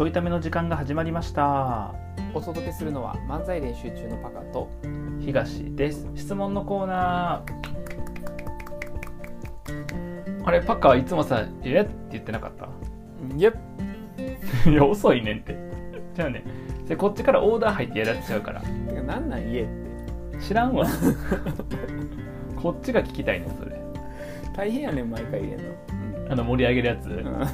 ちょいための時間が始まりました。お届けするのは漫才練習中のパカと東です。質問のコーナー。あれパッカはいつもさ「え？っ?」って言ってなかった？いやいや遅いねんって。じゃあねそれこっちからオーダー入ってやられちゃうから。てかなんなん家って。知らんわ。こっちが聞きたいねんそれ。大変やねん毎回入れんの。あの盛り上げるやつ、うん、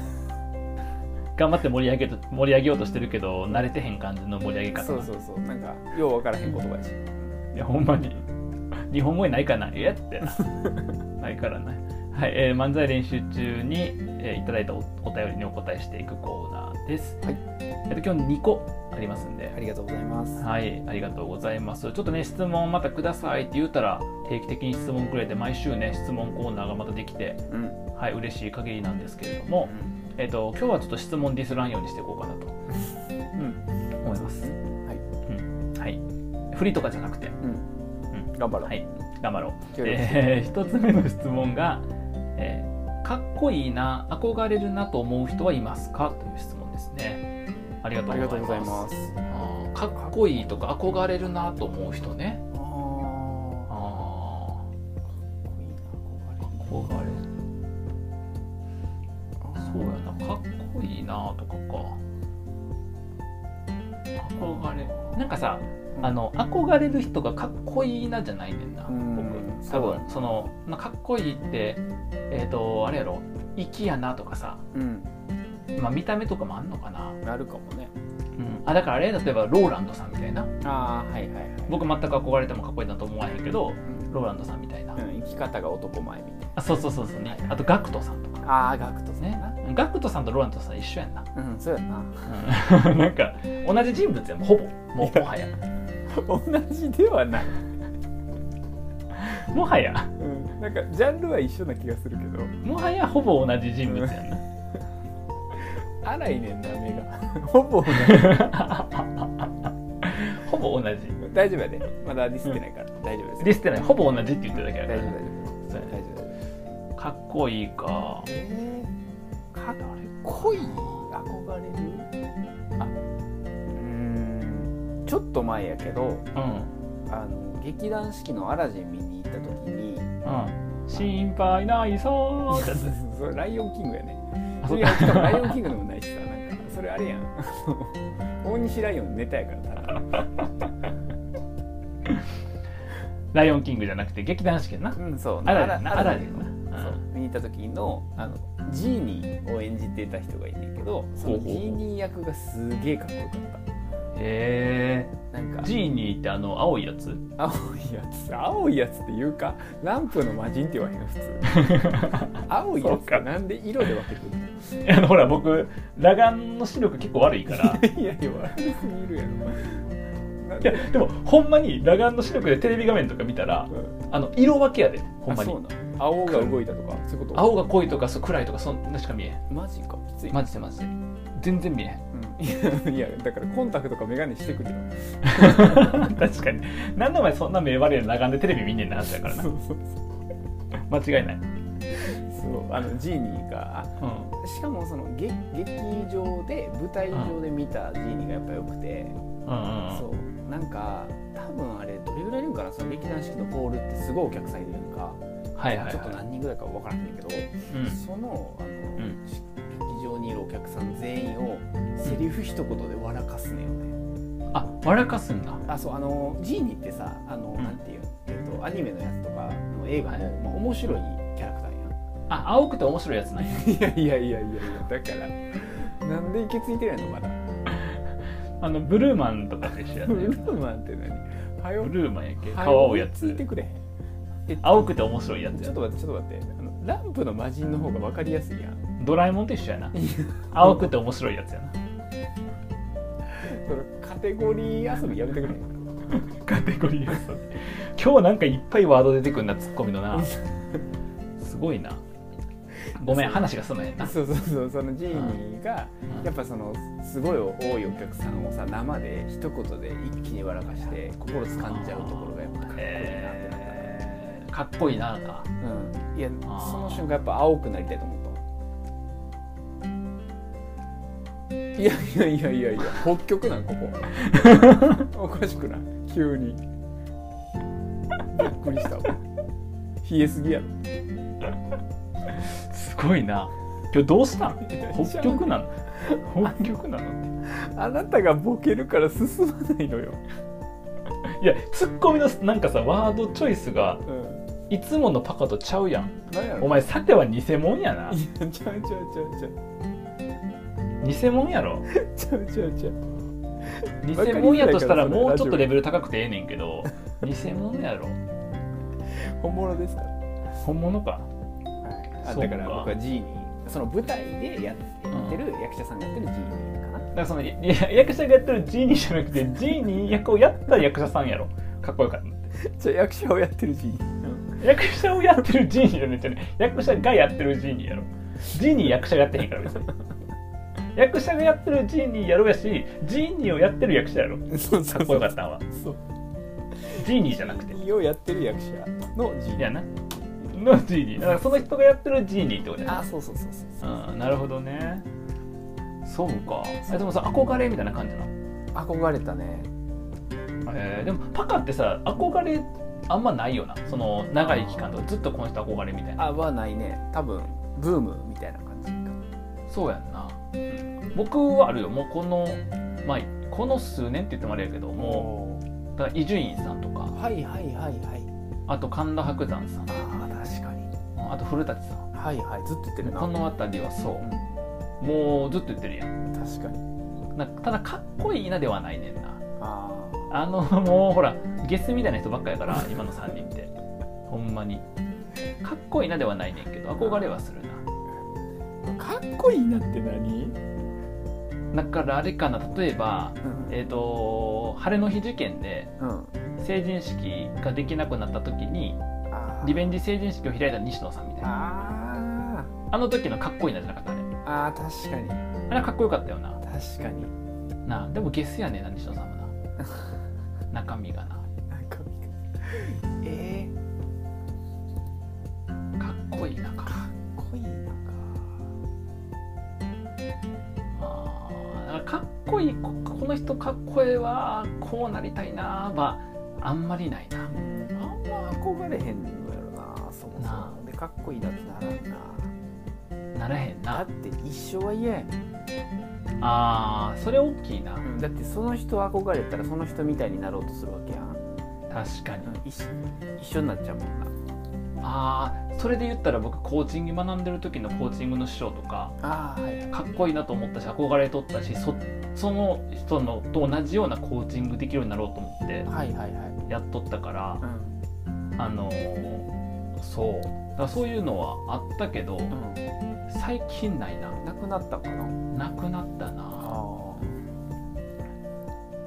頑張って盛り上げと盛り上げようとしてるけど慣れてへん感じの盛り上げ方。そうそうそう。なんかよう分からへん言葉やし。いやほんまに。日本語にないかな。え？って。な ないからねはい、えー漫才練習中に、えーいただいたおお便りにお答えしていくコーナーです。はい。えっと今日2個ありますんで。ありがとうございます。はい、ありがとうございます。ちょっとね、質問またくださいって言うたら、定期的に質問くれて、毎週ね、質問コーナーがまたできて、うん、うんはい、嬉しい限りなんですけれども、えっと、今日はちょっと質問ディスらんようにしていこうかなと。うん。思います。はい。はい。フリーとかじゃなくて、うん。うん。頑張ろう、はい、頑張ろう。えー一つ目の質問が、えーかっこいいな、憧れるなと思う人はいますか？という質問ですね。ありがとうございます。ありがとうございます。あーかっこいいとか憧れるなと思う人ね。なとかか。憧れ。なんかさ、あの憧れる人がかっこいいなじゃないねんな、うん。僕。多分その、まあ、かっこいいって、えっ、と、あれやろ、粋やなとかさ、うん。まあ、見た目とかもあんのかな。なるかもね。うん、あだからあれ例えばローランドさんみたいな。ああはいはいはい。僕全く憧れてもかっこいいなと思わへんけどうん。ローランドさんみたいな、うん、生き方が男前みたいな。あそうそうそうそうね。あとガクトさんとか。ああガクトさんね。な、ガクトさんとローランドさん一緒やんな、うんそうやな。うん、なんか同じ人物やもんほぼ。ももはや。同じではない、もはや。うん、なんかジャンルは一緒な気がするけど。もはやほぼ同じ人物やんな。荒いねんな目が。ほぼ同じ。ほぼ同じ。大丈夫やで。まだディスってないから、大丈夫ですディスってない。ほぼ同じって言ってるだけやから。大丈夫大丈そうやね。夫大丈夫大丈夫。かっこいいか。えー、かっこいい憧れる？あうーんちょっと前やけどうん。あの劇団四季の「アラジン」見に行った時にうん。心配ないそう。ってそれライオンキングやね。あそれしかもライオンキングでもないしさなんかそれあれやん。大西ライオンネタやからな ライオンキングじゃなくて劇団四季やな。うんそう。アラジンな。アラジン。なンそう。見に行った時のあのジーニーを演じてた人がいんねんけどそのジーニー役がすげえかっこよかっへたなんか。えジーニーってあの青いやつ？青いやつ。青いやつっていうかランプの魔人って言わへん普通。青いやつってなんで色で分けてる あのほら僕裸眼の視力結構悪いから。の いやいや悪すぎるやろ。いやでもほんまに裸眼の視力でテレビ画面とか見たらうんあの色分けやでほんまに。あそうなん。青が動いたとかそういうこと？青が濃いとかそう暗いとかそんなしか見えへん。マジか。きついマジでマジで。全然見えへん。うん。いやだからコンタクトかメガネしてくれよ。確かに。なんでお前そんな目悪いの裸眼でテレビ見んねんな話だからな。そうそう間違いない、そうあのジーニーがうん。しかもその劇劇場で舞台上で見たジーニーがやっぱ良くて、うんうんうん。そう。なんか多分あれどれぐらいいるんかなその劇団四季のホールってすごいお客さんいるやんか、はいはいはいちょっと何人ぐらいか分からへんけど、うんそのあの、うん劇場にいるお客さん全員をセリフ一言で笑かすねよね、あ笑かすんだあそうあのジーニーってさあの、うんなんていう、えっとアニメのやつとかの映画も、はいまあ、面白いキャラクターやんあ青くて面白いやつなんやいやいやいやいやいやだからなんで息ついてないのまだあのブルーマンとかと一緒やねブルーマンって何ブルーマンやっ。けは顔青いやつ青くて面白いやつやちょっと待ってちょっと待って。あのランプの魔人の方が分かりやすいやん。ドラえもんと一緒やな。青くて面白いやつやな。それカテゴリー遊びやめてくれ。カテゴリーやつ今日なんかいっぱいワード出てくるなツッコミのな。すごいなごめん話が進まへんなそうそうそうそのジーニーがうん。やっぱそのすごい多いお客さんをさ生で一言で一気に笑かして心掴んじゃうところがやっぱかっこいいなってなった。えーかっこいいな。かうん、いやその瞬間やっぱ青くなりたいと思ったわいやいやいやいやいや北極なんここ。おかしくない？急に。びっくりした。わ冷えすぎやろ。すごいな。今日どうしたん 北極なの？北極なの？っあなたがボケるから進まないのよ、て いやツッコミのなんかさワードチョイスがうん、いつものパカとちゃうやん。何やろ？お前さては偽物やな。いやちゃうちゃうちゃうちゃう。偽物やろ？ちゃうちゃうちゃう。偽物やとしたらもうちょっとレベル高くてええねんけど偽物やろ？本物ですか？ら本物かあだから僕は G にその舞台でややってる役者さんがやってる G にかな。だからその役者がやってるジーニーじゃなくてジーニー役をやった役者さんやろ。かっこよかった。じゃあ役者をやってる G に、役者をやってるジーニーじゃなくてね役者がやってるジーニーやろジーニー役者がやってへんから別に。役者がやってるジーニーやろうやしジーニーをやってる役者やろかっこよかったんは。そう。ジーニーじゃなくて。をやってる役者の G いやなのジーニーだからその人がやってるジーニーってことやなあそうそうそうそう。うんなるほどね。そうか。えでもさ憧れみたいな感じなの？憧れたね。えーでもパカってさ憧れあんまないよな。その長い期間とかずっとこの人憧れみたいな。あはないね。多分ブームみたいな感じか。そうやんな。僕はあるよ。もうこのまあこの数年って言ってもあれやけども伊集院さんとか。はいはいはいはい。あと神田伯山さん。ああ確あと古舘さん。はいはいずっと言ってるな。この辺りはそう。う、もうずっと言ってるやん。ん確かに。なただかっこいいなではないねんな。ああのもうほらゲスみたいな人ばっかやから今の3人って。ほんまに。かっこいいなではないねんけど憧れはするな。あかっこいいなって何？だからあれかな。例えばうん。えっ、と晴れの日事件でうん。成人式ができなくなった時にリベンジ成人式を開いた西野さんみたいな。ああの時のかっこいいなじゃなかったあれーあー確かに。あれはかっこよかったよな。確かに。なあでもゲスやねんな西野さんも な。中身がな。なんかえかっこいいなー、かかっこいいなあーだかっこいいここの人かっこええわこうなりたいなはあんまりないな。かあんま憧れへんのかっこいいなってならんな。ならへんな。だって一生は嫌やねん。あーそれ大きいな。だってその人憧れたらその人みたいになろうとするわけやん、確かに。一緒一緒になっちゃうもんな。ああそれで言ったら僕コーチング学んでる時のコーチングの師匠とかああはい。はいかっこいいなと思ったし憧れとったしそその人のと同じようなコーチングできるようになろうと思ってはいはいはい。やっとったからうん。あのーそう。だからそういうのはあったけどうん最近ないな。なくなったかな。なくなったな。あ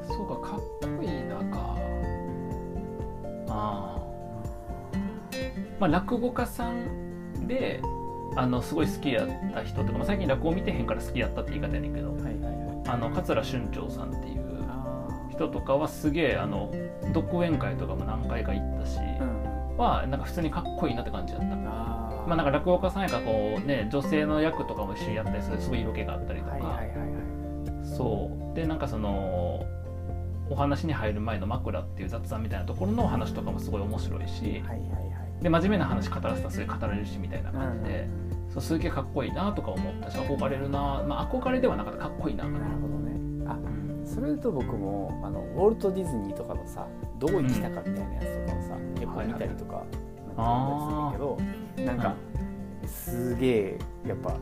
そうかかっこいいなか。ああまあ落語家さんであのすごい好きやった人とか、まあ、最近落語見てへんから好きやったって言い方やねんけどあはいはいはい。あの桂春長さんっていうあ人とかはすげえあの独演会とかも何回か行ったし、ーうんはなんか普通にかっこいいなって感じだった。あー。まあなんか落語家さんやからこうね女性の役とかも一緒にやったりするすごい色気があったりとか、はいはいはいはいそう。でなんかそのお話に入る前の枕っていう雑談みたいなところのお話とかもすごい面白いし。はいはいはい。で真面目な話語らせたらすごい語れるしみたいな感じで、そうすげえかっこいいなとか思ったし憧れるな。まあ憧れではなかった。かっこいいな。かななるほどね。あうん。それと僕もあのウォルト・ディズニーとかのさどう生きたかみたいなやつとかをさ、結構見たりとか、なんかするんだけどなんか、すげえやっぱ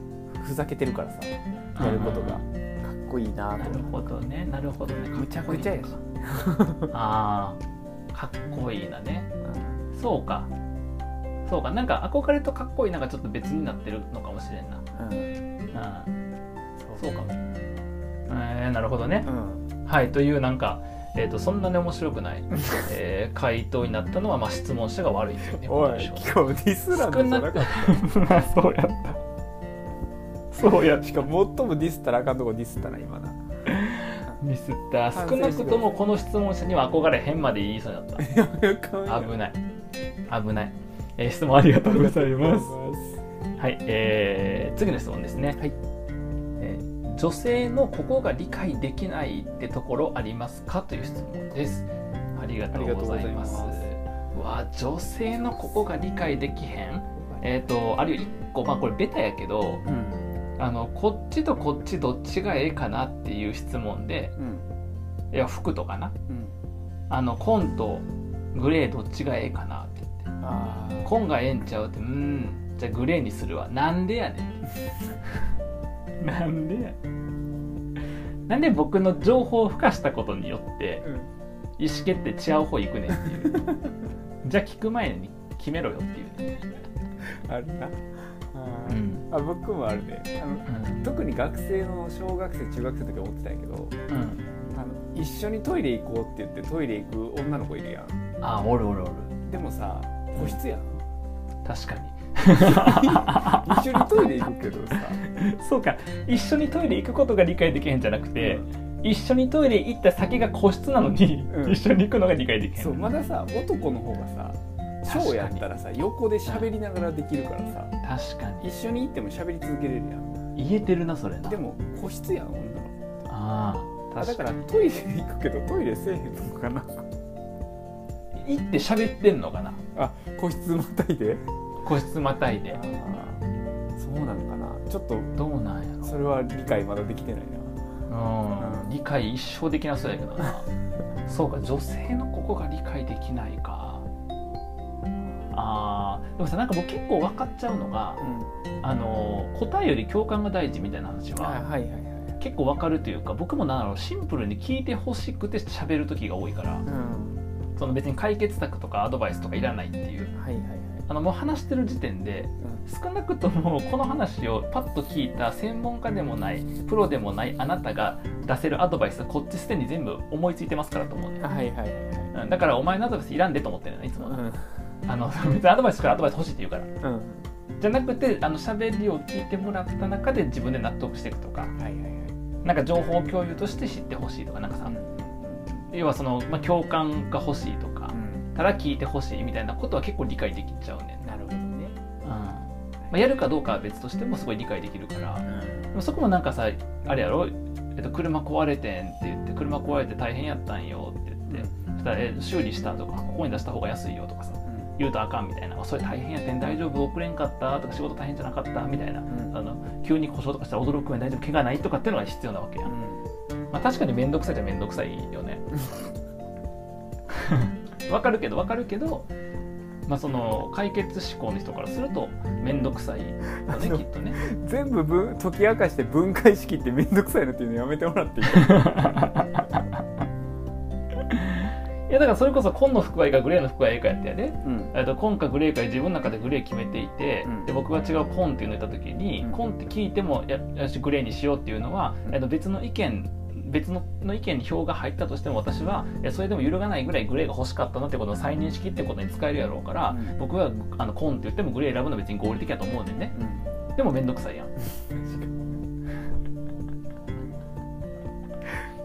ふざけてるからさやることが。かっこいいななるほどね。なるほどね。むちゃくちゃやし。ああかっこいいなね。うそうか。そうか。なんか憧れとかっこいいなんかちょっと別になってるのかもしれんな。うん。うん。そうかも。えー、なるほどね。うん。はい。というなんかえー、とそんなに面白くない、えー回答になったのは、まあ、質問者が悪いというねおい今日ディスランドじゃなかっそうや。ったそうや。たしかも最もディスったらあかんとこディスったな今な。ミスった反少なくともこの質問者には憧れへんまで言いそうになった。危ない。危ない、えー質問ありがとうございます。はい、えー次の質問ですね、はい。えー女性のここが理解できないってところありますかという質問です。ありがとうございます。うわ女性のここが理解できへん。えっ、とあるいは1個まあこれベタやけどうん。あのこっちとこっちどっちがええかなっていう質問でうん。いや服とかな。うん。あの紺とグレーどっちがええかなって言って。紺がええんちゃうってうんじゃあグレーにするわ。なんでやねんなんでなんで僕の情報を付加したことによってうん。意思決定違う方行くねんっていう。じゃあ聞く前に決めろよっていうね、あるな。うん。あ僕もあるね。あのうん。特に学生の小学生中学生の時は思ってたんやけどうん、あの一緒にトイレ行こうって言ってトイレ行く女の子いるやん。あおるおるおる。でもさ個室やん。確かに一緒にトイレ行くけどさ。そうか。一緒にトイレ行くことが理解できへんじゃなくて、一緒にトイレ行った先が個室なのに、うん。一緒に行くのが理解できへん。そうまださ男の方がさショーやったらさ横で喋りながらできるからさ。確かに。一緒に行っても喋り続けれるやん。言えてるなそれな。でも個室やん女の子。あああだからトイレ行くけどトイレせえへんのかな。行って喋ってんのかな。あ個室またいで個室またいで。そうなんかな。ちょっとどうなんやろ。それは理解まだできてないな。うん。理解一生できなそうやけどな。そうか女性のここが理解できないか。あー。でもさなんか僕結構分かっちゃうのがうん。あの答えより共感が大事みたいな話あははいはいはい。結構分かるというか僕もなんだろうシンプルに聞いてほしくて喋る時が多いから。うん。その別に解決策とかアドバイスとかいらないっていう。はいはいはいあのもう話してる時点でうん。少なくともこの話をパッと聞いた専門家でもないプロでもないあなたが出せるアドバイスはこっちすでに全部思いついてますからと思うねあはいはいはいはい。うんだからお前のアドバイスいらんでと思ってるのいつも、うん。あの別にアドバイスからアドバイス欲しいって言うから。うん。じゃなくてあの喋りを聞いてもらった中で自分で納得していくとか。はいはいはい。なんか情報共有として知ってほしいとかなんかさ要はその、まあ、共感が欲しいとかうんただ聞いてほしいみたいなことは結構理解できちゃうねん。な、なるほどね。うん。まあ、やるかどうかは別としてもすごい理解できるから。でもそこもなんかさあれやろ、えっと、車壊れてんって言って車壊れて大変やったんよって言って、そしたらえ修理したとかここに出した方が安いよとかさ言うとあかんみたいな。あそれ大変やってん。大丈夫遅れんかった？とか仕事大変じゃなかった？みたいな。うん。あの急に故障とかしたら驚くよ大丈夫怪我ないとかっていうのが必要なわけやん、まあ、確かに面倒くさいじゃ面倒くさいよね わかるけどわかるけどまあその解決思考の人からすると面倒くさいよねきっとね。全部分解き明かして分解式って面倒くさいのっていうのやめてもらっていい？いやだからそれこそ紺の服がいいかグレーの服がいいかやってやで、うん。と紺かグレーか自分の中でグレー決めていて、うん。で僕が違う紺っていうのを言った時に、うん。紺って聞いてもやよしグレーにしようっていうのは、うん。と別の意見別のの意見に票が入ったとしても私はえそれでも揺るがないぐらいグレーが欲しかったなってことの再認識ってことに使えるやろうから、うん。僕はあの紺って言ってもグレー選ぶのは別に合理的だと思うねんね。でも面倒くさいやん。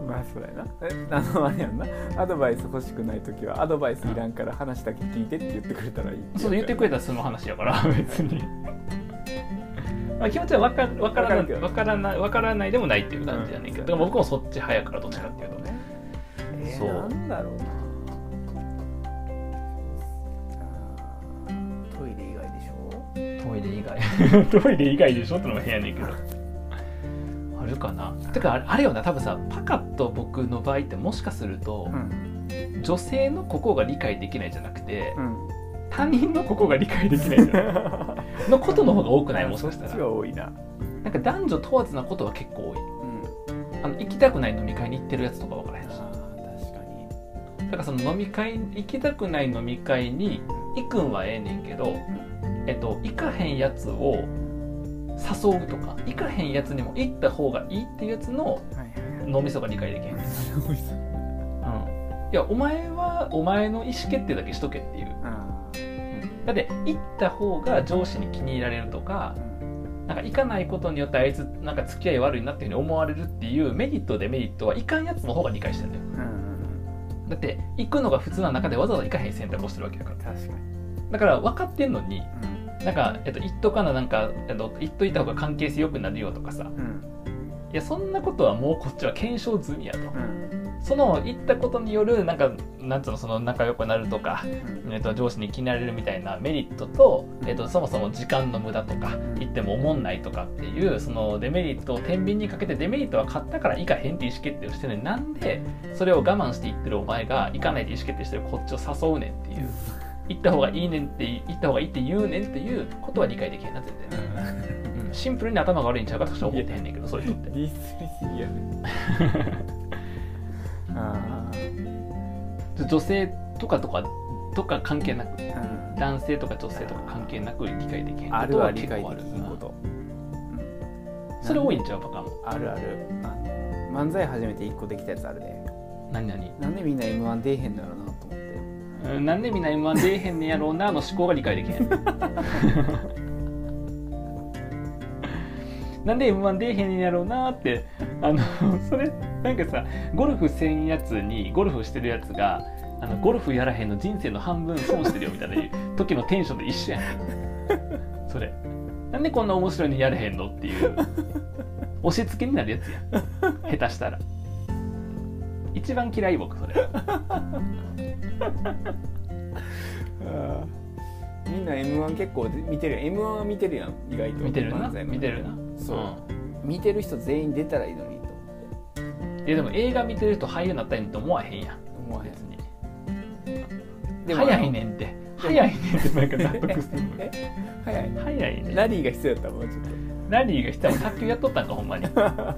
まあそうやな。えあのあれやんな。アドバイス欲しくない時はアドバイスいらんから話だけ聞いてって言ってくれたらいいそう言ってくれたら済む話やから別に。まあ気持ちは分か分からない分からない分からないでもないっていう感じやねんけど、うん。でも僕もそっち早いからどっちかっていうとね。えーそうなんだろうな。トイレ以外でしょ？トイレ以外。トイレ以外でしょってのも変やねんけど。あるかな？てかあれあれよな多分さパカッと僕の場合ってもしかすると、ん。女性のここが理解できないじゃなくて、うん。他人のここが理解できないじゃない のことの方が多くない？もしかしたら。が多いな。なんか男女問わずなことは結構多い。うん。あの行きたくない飲み会に行ってるやつとか分からへんし。あー確かに。だからその飲み会行きたくない飲み会に行くんはええねんけど、えっと、行かへんやつを誘うとか行かへんやつにも行った方がいいっていうやつのはいはいはい。脳みそが理解できへん。ねん、すごいさうん、いやお前はお前の意思決定だけしとけっていう、あだって行った方が上司に気に入られるとかーなんか行かないことによってあいつなんか付き合い悪いなっていうふうに思われるっていうメリットデメリットは行かんやつの方が理解してるんだよ。うんうんだって行くのが普通な中でわざわざ行かへん選択をしてるわけだから。確かに。だから分かってんのにうん。なんか、えっと、言っとかななんか、えっと、言っといた方が関係性良くなるよとかさ。うん。いやそんなことはもうこっちは検証済みやと。うんその言ったことによるなんかなんつうのその仲良くなるとか、うん。えっと上司に気になれるみたいなメリットと,、えっとそもそも時間の無駄とかん言っても思んないとかっていうそのデメリットを天秤にかけてデメリットは買ったからいいかへんって意思決定をしてるのになんでそれを我慢して言ってるお前が行かないで意思決定してるこっちを誘うねんっていう行った方がいいねんって行った方がいいって言うねんっていうことは理解できへんな全然、うん。シンプルに頭が悪いんちゃうかとしか思ってへんねんけどそういう人って。ディスりすぎやね あ女性とかとかとか関係なくーうん。男性とか女性とか関係なく理解できへんあることは結構あるできんこと。それ多いんちゃうパカも。あるある。漫才始めて1個できたやつあるで。何々なんでみんな m 1出えへんのやろなと思って。うん。なんでみんな m 1出えへんねやろうな の思考が理解できへん。なんで m 1出えへんねやろうなってあのそれなんかさゴルフせんやつにゴルフしてるやつがあのゴルフやらへんの人生の半分損してるよみたいな時のテンションと一緒やねん。それ。なんでこんな面白いのやれへんのっていう。押し付けになるやつやん。下手したら。一番嫌い僕それ。みんな m 1結構見てるやん。m 1は見てるやん意外と。見てるな。見てるな。そう、ん。見てる人全員出たらいいのにと思っていやでも映画見てる人俳優になったらいいと思わへんやん。思わへん別にでも早いねんって。早いねんってなんか納得するえ早い。早いねラリーが必要やったもうちょっラリーがしたら卓球やっとったんかほんまに。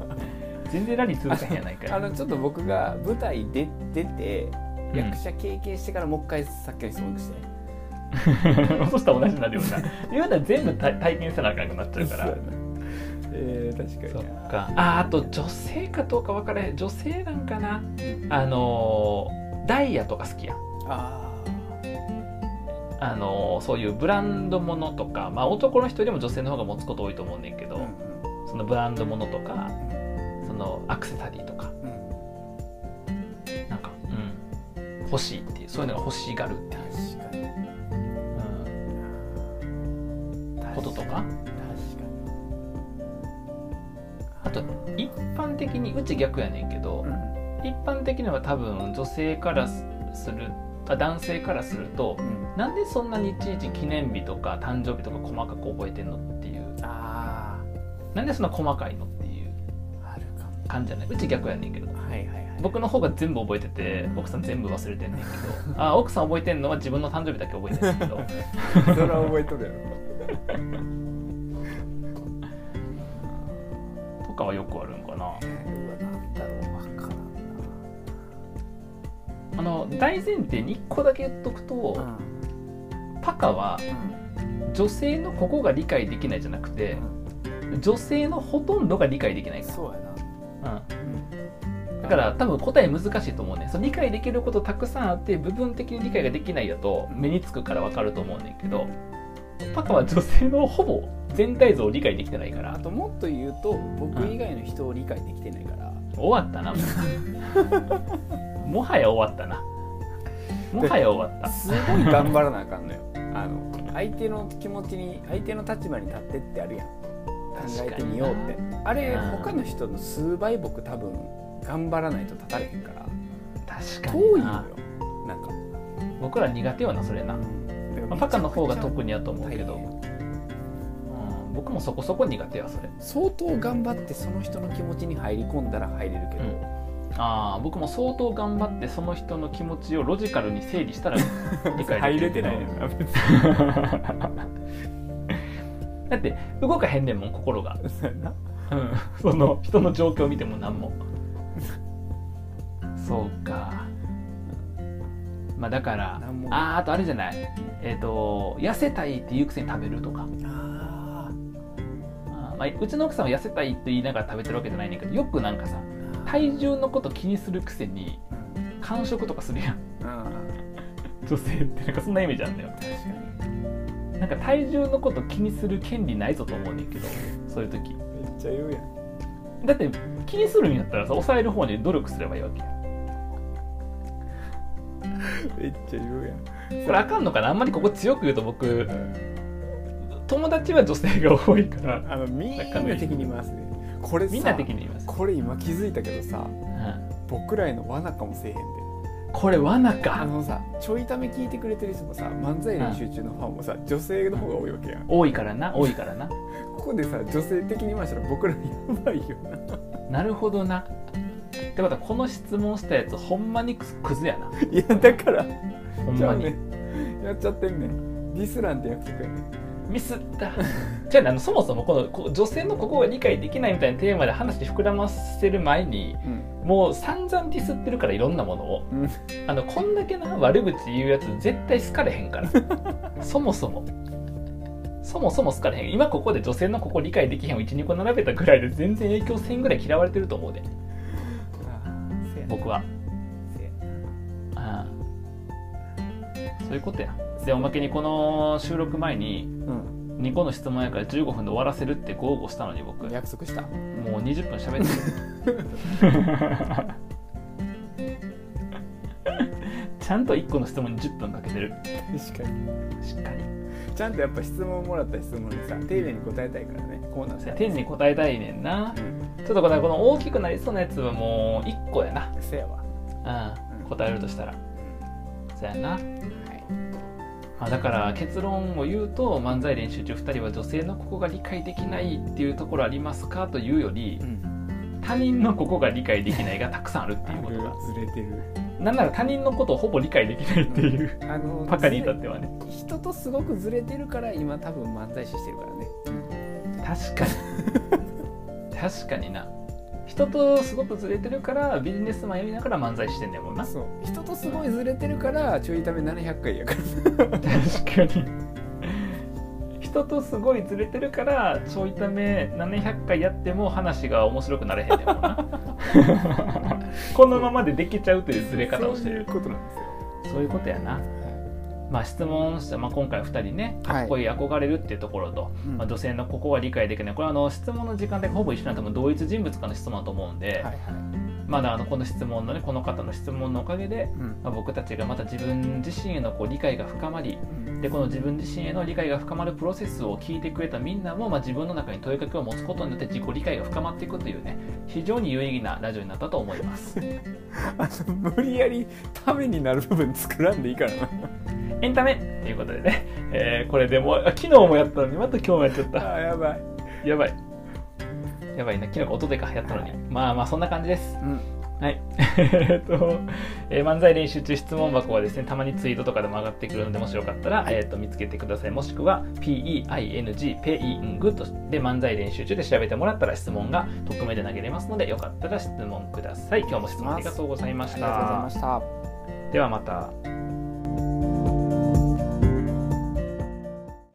全然ラリー続かへんやないかとあのちょっと僕が舞台で出てうん。役者経験してからもう一回さっきの質問して、そしたら同じになるよな。言うたら全部体体験せなあかんくなっちゃうからえー、確かそっにか。ああと女性かどうか分からへん。女性なんかな。あのーダイヤとか好きやん。ああのーそういうブランドものとか。まあ男の人よりも女性の方が持つこと多いと思うねんけど、あうん。そのブランドものとか。うん。そのアクセサリーとか。うん。なんか、うん、欲しいっていう。そういうのが欲しがるっていう、うん、こととか？的に。うち逆やねんけど、一般的には多分女性からすするあ男性からするとうん。なんでそんなにいちいち記念日とか誕生日とか細かく覚えてんのっていう。あなんでそんな細かいのっていう感じじゃないうち逆やねんけど。はいはいはい。僕の方が全部覚えてて奥さん全部忘れてんねんけど。あ奥さん覚えてんのは自分の誕生日だけ覚えてんねんけど。それは覚えとるやろ。とかはよくあるんかな。うわなんだろうわからんあの大前提に1個だけ言っとくと、なパカは女性のここが理解できないじゃなくて女性のほとんどが理解できないかそうやな、ら、うん、だから多分答え難しいと思うねその理解できることたくさんあって部分的に理解ができないだと目につくから分かると思うねんけどパカは女性のほぼ全体像を理解できてないから。あともっと言うと僕以外の人を理解できてないから、終わったなもう。もはや終わったな。もはや終わった。すごい頑張らなあかんのよ。あの相手の気持ちに相手の立場に立ってってあるやん。考えてみようって。あれうん。他の人の数倍僕多分頑張らないと立たれへんから。確か遠いのよ。にななんか、僕ら苦手よなそれな、まあパカの方が特にやと思うけど僕もそこそこ苦手やそれ。相当頑張ってその人の気持ちに入り込んだら入れるけど、ああ僕も相当頑張ってその人の気持ちをロジカルに整理したら 理解入できる。れてないねんな別に。だって動かへんねんもん心が、そうやな。うん、その人の状況を見ても何も。そうか。まあだからあーあとあれじゃない。えっ、と痩せたいっていうくせに食べるとか。あまあ、うちの奥さんは痩せたいって言いながら食べてるわけじゃないねんけどよくなんかさ体重のこと気にするくせに完食とかするやん女性ってなんかそんなイメージあるんだよ確かになんか体重のこと気にする権利ないぞと思うねんけどそういう時めっちゃ言うやんだって気にするんやったらさ抑える方に努力すればいいわけやめっちゃ言うやんこれあかんのかなあんまりここ強く言うと僕友達は女性が多いからあのみんな仲のいい敵に回すね。これさみんな的に言います、これ今気づいたけどさうん。僕らへの罠かもせえへんで。これ罠あかのさちょいため聞いてくれてる人もさ漫才練習中のファンもさ女性の方が多いわけやん。多いからな多いからな。ここでさ女性的に言いましたら僕らやばいよな。なるほどな。ってことはこの質問したやつほんまにククズやな。いやだからほんまに、やっちゃってんねん。ディスランって約束やねんミスった。じゃああのそもそもこのこ女性のここが理解できないみたいなテーマで話膨らませる前にもう散々ディスってるからいろんなものをうん。あのこんだけな悪口言うやつ絶対好かれへんから。そもそも。そもそも好かれへん。今ここで女性のここ理解できへんを12個並べたぐらいで全然影響せんぐらい嫌われてると思うで。僕は。ああそういうことやでおまけにこの収録前にうん。2個の質問やから15分で終わらせるって豪語したのに僕。も約束した。う20分喋ってる。ちゃんと1個の質問に10分かけてる。確かに。しっかりちゃんとやっぱ質問もらった質問にさ丁寧に答えたいからね。こうなんだよ丁寧に答えたいねんな。うん。ちょっとこれこの大きくなりそうなやつはもう1個やな、せやわうん、答えるとしたらそうやな、はいまあ、だから結論を言うと漫才練習中2人は女性のここが理解できないっていうところありますかというよりうん他人のここが理解できないがたくさんあるっていうことが。ずれてる。なんなら他人のことをほぼ理解できないっていうあのパカに至ってはね。人とすごくずれてるから今多分漫才師してるからね。確かに。確かにな人とすごくずれてるからビジネスマンやりながら漫才してんねんもんな。そう。人とすごいずれてるからちょいため700回やから。確かに。人とすごいずれてるからちょいため700回やっても話が面白くなれへんねんもんな。このままでできちゃうというずれ方をしてる。そういうことなんですよ。そういうことやなまあ質問して、まあ、今回2人ねはい。かっこいい憧れるっていうところと、うん。まあ、女性のここは理解できない。これはあの質問の時間帯がほぼ一緒な多分同一人物からの質問だと思うんで、はいはい。まだあのこの質問のねこの方の質問のおかげで、うん。まあ、僕たちがまた自分自身へのこう理解が深まりでこの自分自身への理解が深まるプロセスを聞いてくれたみんなも、まあ、自分の中に問いかけを持つことによって自己理解が深まっていくというね非常に有意義なラジオになったと思います。あの無理やりためになる部分作らんでいいからなエンタメということでね、えーこれでもあ昨日もやったのにまた今日もやっちゃったあーやばいやばいやばいな昨日か一昨日かやったのにまあまあそんな感じですうんはい。えっと、えー漫才練習中質問箱はですね、たまにツイートとかでも上がってくるので、もしよかったら、えっと見つけてください。もしくは、PEING、PEING とで漫才練習中で調べてもらったら質問が匿名で投げれますので、よかったら質問ください。今日も質問ありがとうございましありがとうございまた。したではまた。